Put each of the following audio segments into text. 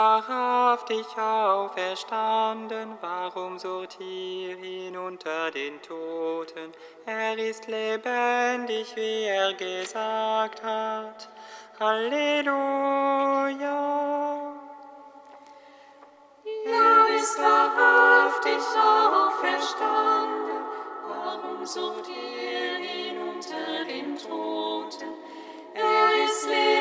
wahrhaftig auferstanden, warum sucht ihr ihn unter den Toten? Er ist lebendig, wie er gesagt hat. Halleluja! Er ist wahrhaftig auferstanden, warum sucht ihr ihn unter den Toten? Er ist lebendig.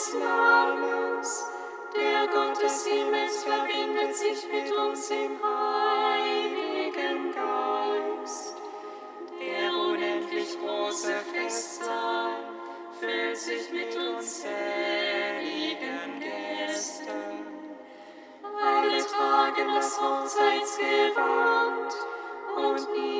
des Lammes, der Gott des Himmels verbindet sich mit uns im Heiligen Geist. Der unendlich große Festsaal füllt sich mit uns seligen Gästen. Alle tragen das Hochzeitsgewand und die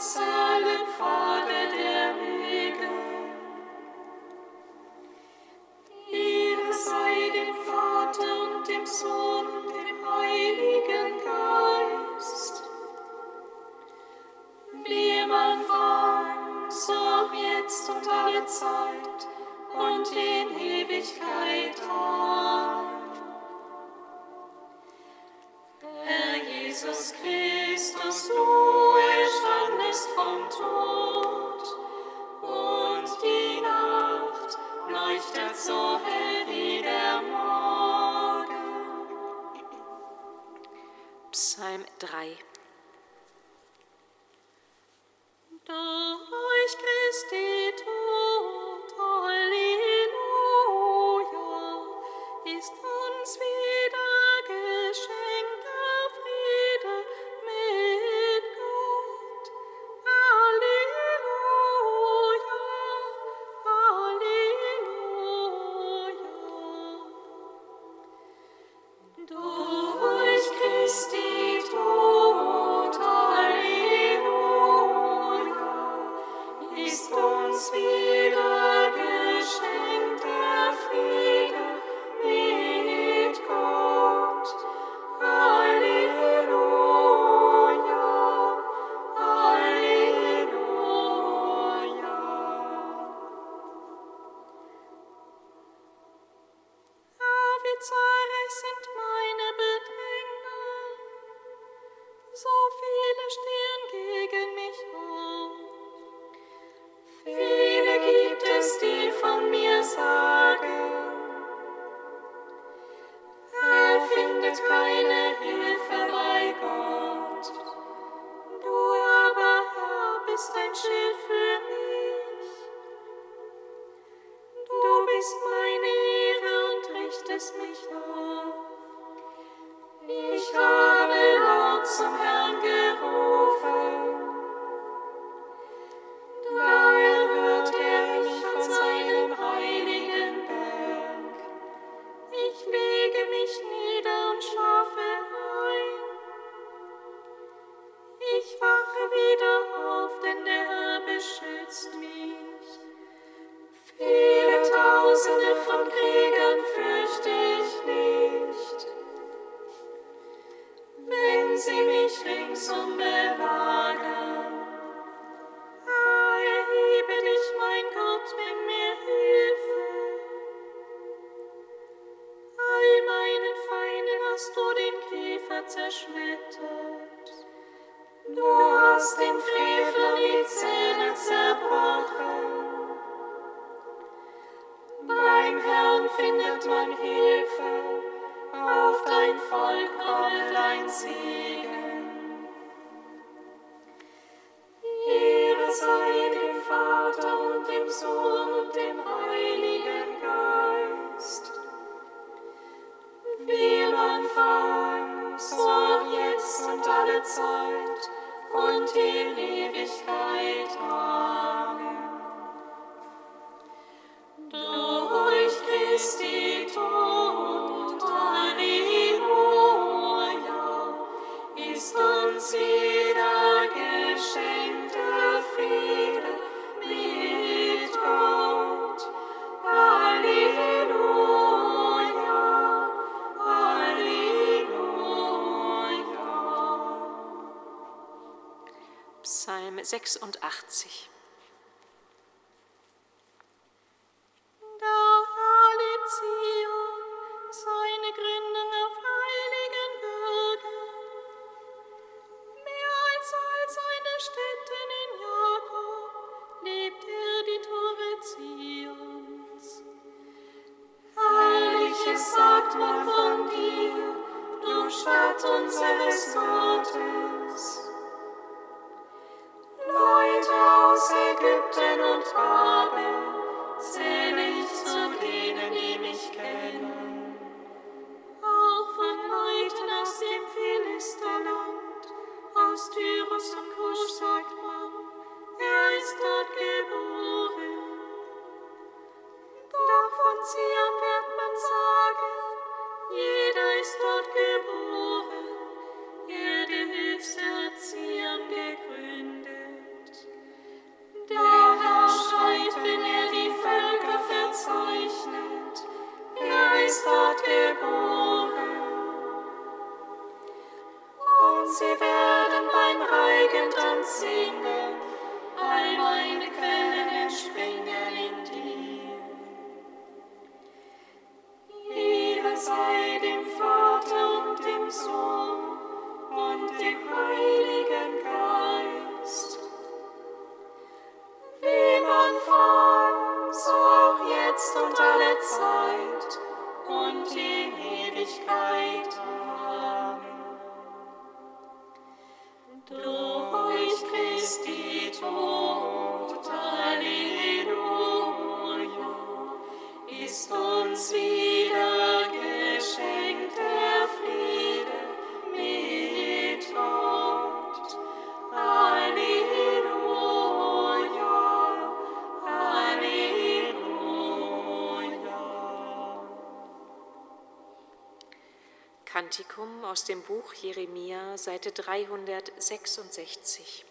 sorry 3. euch Christi Tod, Halleluja, ist uns wieder 86. sing aus dem Buch Jeremia, Seite 366.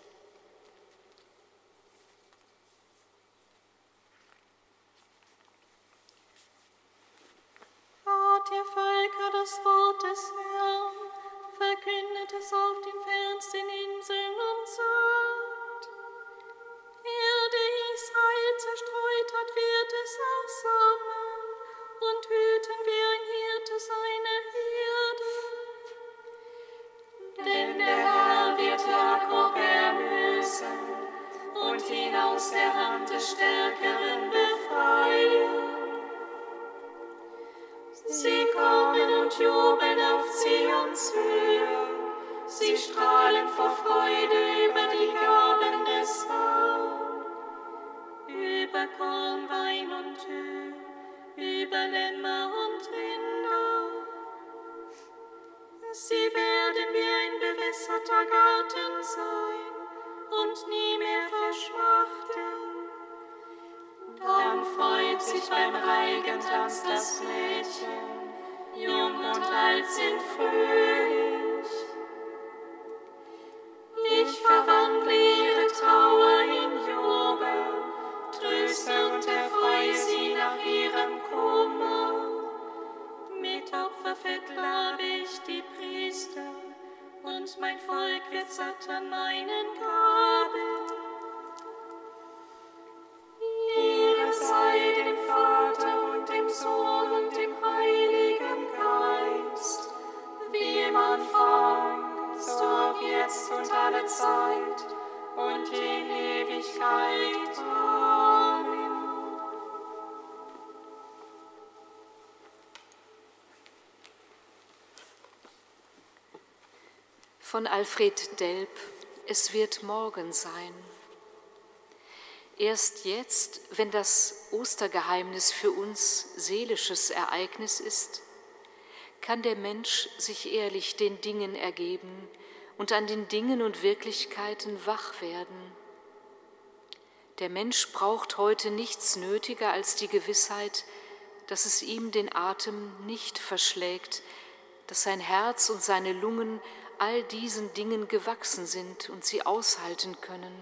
Sie werden wie ein bewässerter Garten sein und nie mehr verschmachten. Dann freut sich beim Reigentanz das Mädchen, jung und alt sind fröhlich. Ich verwandle ihre Trauer in Jubel, tröste und erfreue sie nach ihrem Kummer. Von Alfred Delp, es wird morgen sein. Erst jetzt, wenn das Ostergeheimnis für uns seelisches Ereignis ist, kann der Mensch sich ehrlich den Dingen ergeben und an den Dingen und Wirklichkeiten wach werden. Der Mensch braucht heute nichts nötiger als die Gewissheit, dass es ihm den Atem nicht verschlägt, dass sein Herz und seine Lungen all diesen Dingen gewachsen sind und sie aushalten können.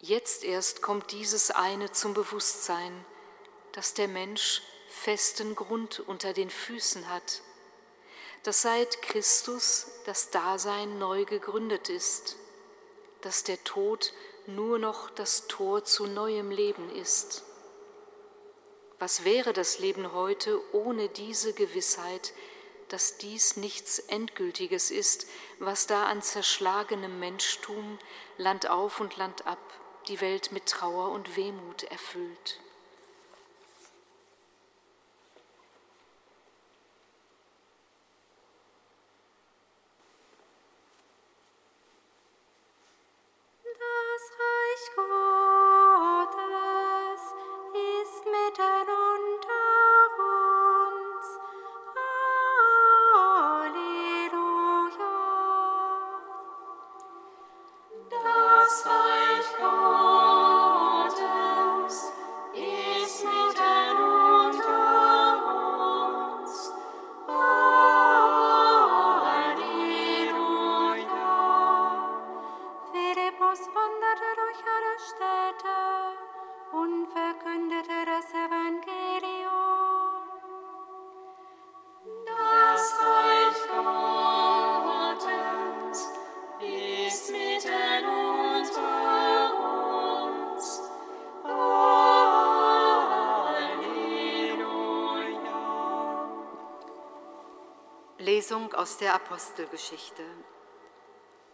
Jetzt erst kommt dieses eine zum Bewusstsein, dass der Mensch festen Grund unter den Füßen hat, dass seit Christus das Dasein neu gegründet ist, dass der Tod nur noch das Tor zu neuem Leben ist. Was wäre das Leben heute ohne diese Gewissheit, dass dies nichts Endgültiges ist, was da an zerschlagenem Menschtum Land auf und Land ab die Welt mit Trauer und Wehmut erfüllt. Lesung aus der Apostelgeschichte.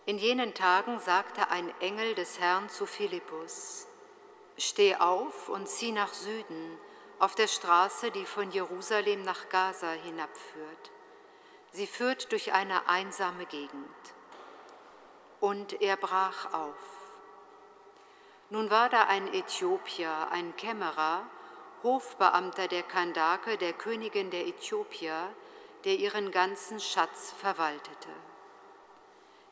In jenen Tagen sagte ein Engel des Herrn zu Philippus, Steh auf und zieh nach Süden auf der Straße, die von Jerusalem nach Gaza hinabführt. Sie führt durch eine einsame Gegend. Und er brach auf. Nun war da ein Äthiopier, ein Kämmerer, Hofbeamter der Kandake, der Königin der Äthiopier, der ihren ganzen Schatz verwaltete.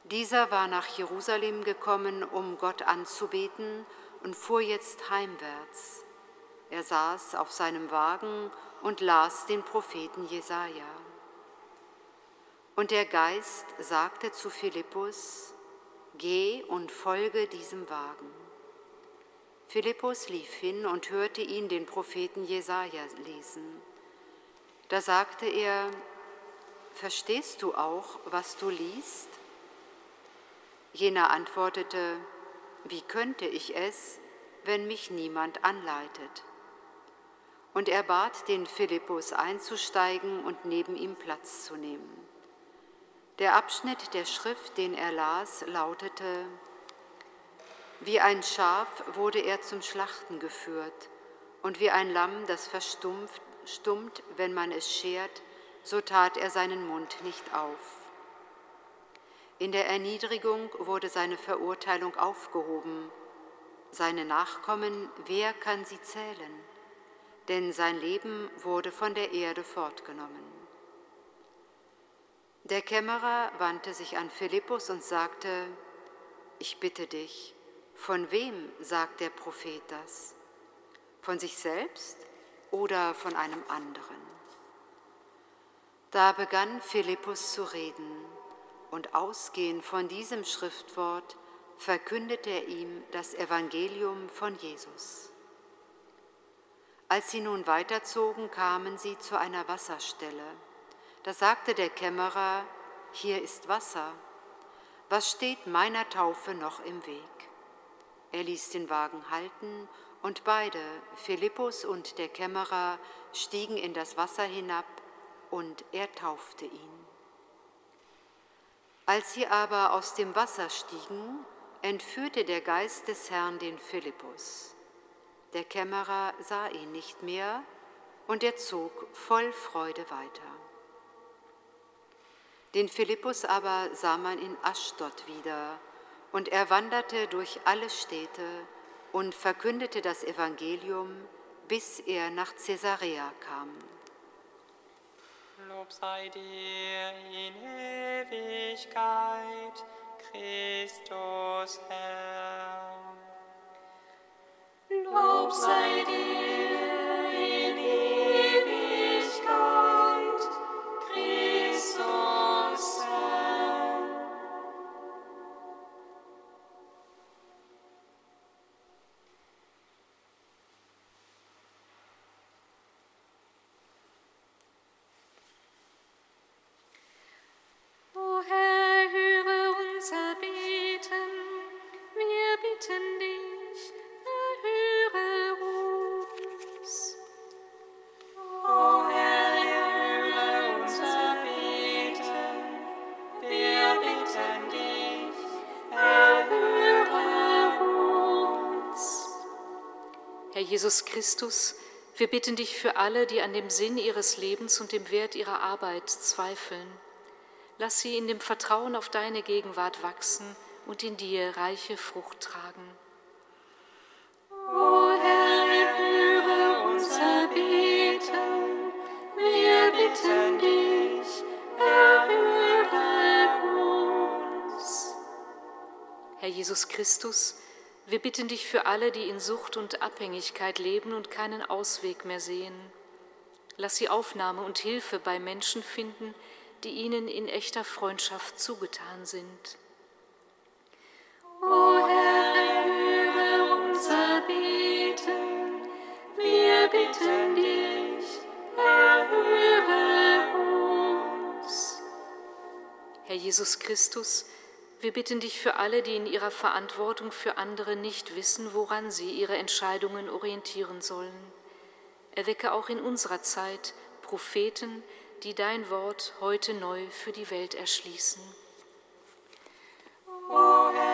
Dieser war nach Jerusalem gekommen, um Gott anzubeten und fuhr jetzt heimwärts. Er saß auf seinem Wagen und las den Propheten Jesaja. Und der Geist sagte zu Philippus: Geh und folge diesem Wagen. Philippus lief hin und hörte ihn den Propheten Jesaja lesen. Da sagte er: Verstehst du auch, was du liest? Jener antwortete: Wie könnte ich es, wenn mich niemand anleitet? Und er bat den Philippus einzusteigen und neben ihm Platz zu nehmen. Der Abschnitt der Schrift, den er las, lautete, Wie ein Schaf wurde er zum Schlachten geführt, und wie ein Lamm, das verstummt, stummt, wenn man es schert, so tat er seinen Mund nicht auf. In der Erniedrigung wurde seine Verurteilung aufgehoben. Seine Nachkommen, wer kann sie zählen? Denn sein Leben wurde von der Erde fortgenommen. Der Kämmerer wandte sich an Philippus und sagte, ich bitte dich, von wem sagt der Prophet das? Von sich selbst oder von einem anderen? Da begann Philippus zu reden und ausgehend von diesem Schriftwort verkündete er ihm das Evangelium von Jesus. Als sie nun weiterzogen, kamen sie zu einer Wasserstelle. Da sagte der Kämmerer, hier ist Wasser. Was steht meiner Taufe noch im Weg? Er ließ den Wagen halten und beide, Philippus und der Kämmerer, stiegen in das Wasser hinab und er taufte ihn. Als sie aber aus dem Wasser stiegen, entführte der Geist des Herrn den Philippus. Der Kämmerer sah ihn nicht mehr und er zog voll Freude weiter. Den Philippus aber sah man in Aschdod wieder und er wanderte durch alle Städte und verkündete das Evangelium, bis er nach Caesarea kam. Lob sei dir in Ewigkeit, Christus Herr. Lob sei dir in Ewigkeit, Jesus Christus, wir bitten dich für alle, die an dem Sinn ihres Lebens und dem Wert ihrer Arbeit zweifeln. Lass sie in dem Vertrauen auf deine Gegenwart wachsen und in dir reiche Frucht tragen. O Herr, höre unser Beten, wir bitten dich, erhöre uns. Herr Jesus Christus, wir bitten dich für alle, die in Sucht und Abhängigkeit leben und keinen Ausweg mehr sehen. Lass sie Aufnahme und Hilfe bei Menschen finden, die ihnen in echter Freundschaft zugetan sind. O Herr, höre unser Beten, wir bitten dich, erhöre uns. Herr Jesus Christus, wir bitten dich für alle, die in ihrer Verantwortung für andere nicht wissen, woran sie ihre Entscheidungen orientieren sollen. Erwecke auch in unserer Zeit Propheten, die dein Wort heute neu für die Welt erschließen. Oh, Herr.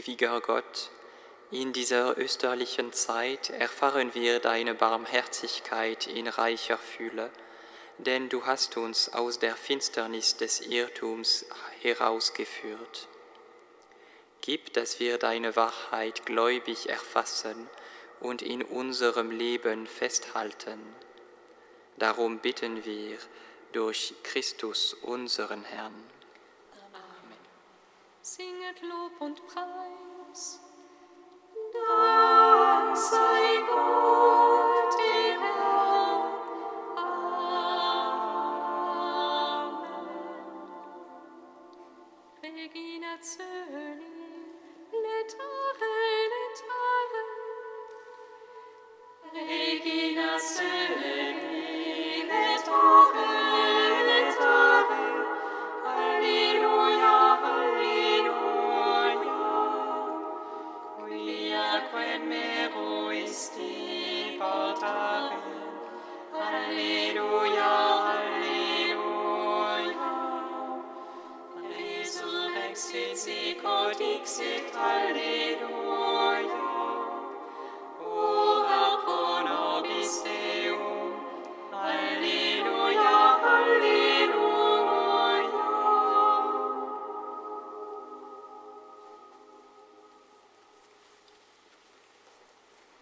ewiger Gott, in dieser österlichen Zeit erfahren wir deine Barmherzigkeit in reicher Fülle, denn du hast uns aus der Finsternis des Irrtums herausgeführt. Gib, dass wir deine Wahrheit gläubig erfassen und in unserem Leben festhalten. Darum bitten wir durch Christus unseren Herrn singet Lob und Preis. Dank sei Gott, dem Herrn. Amen. Regina Zöli, letare, letare. Regina Zöli. heart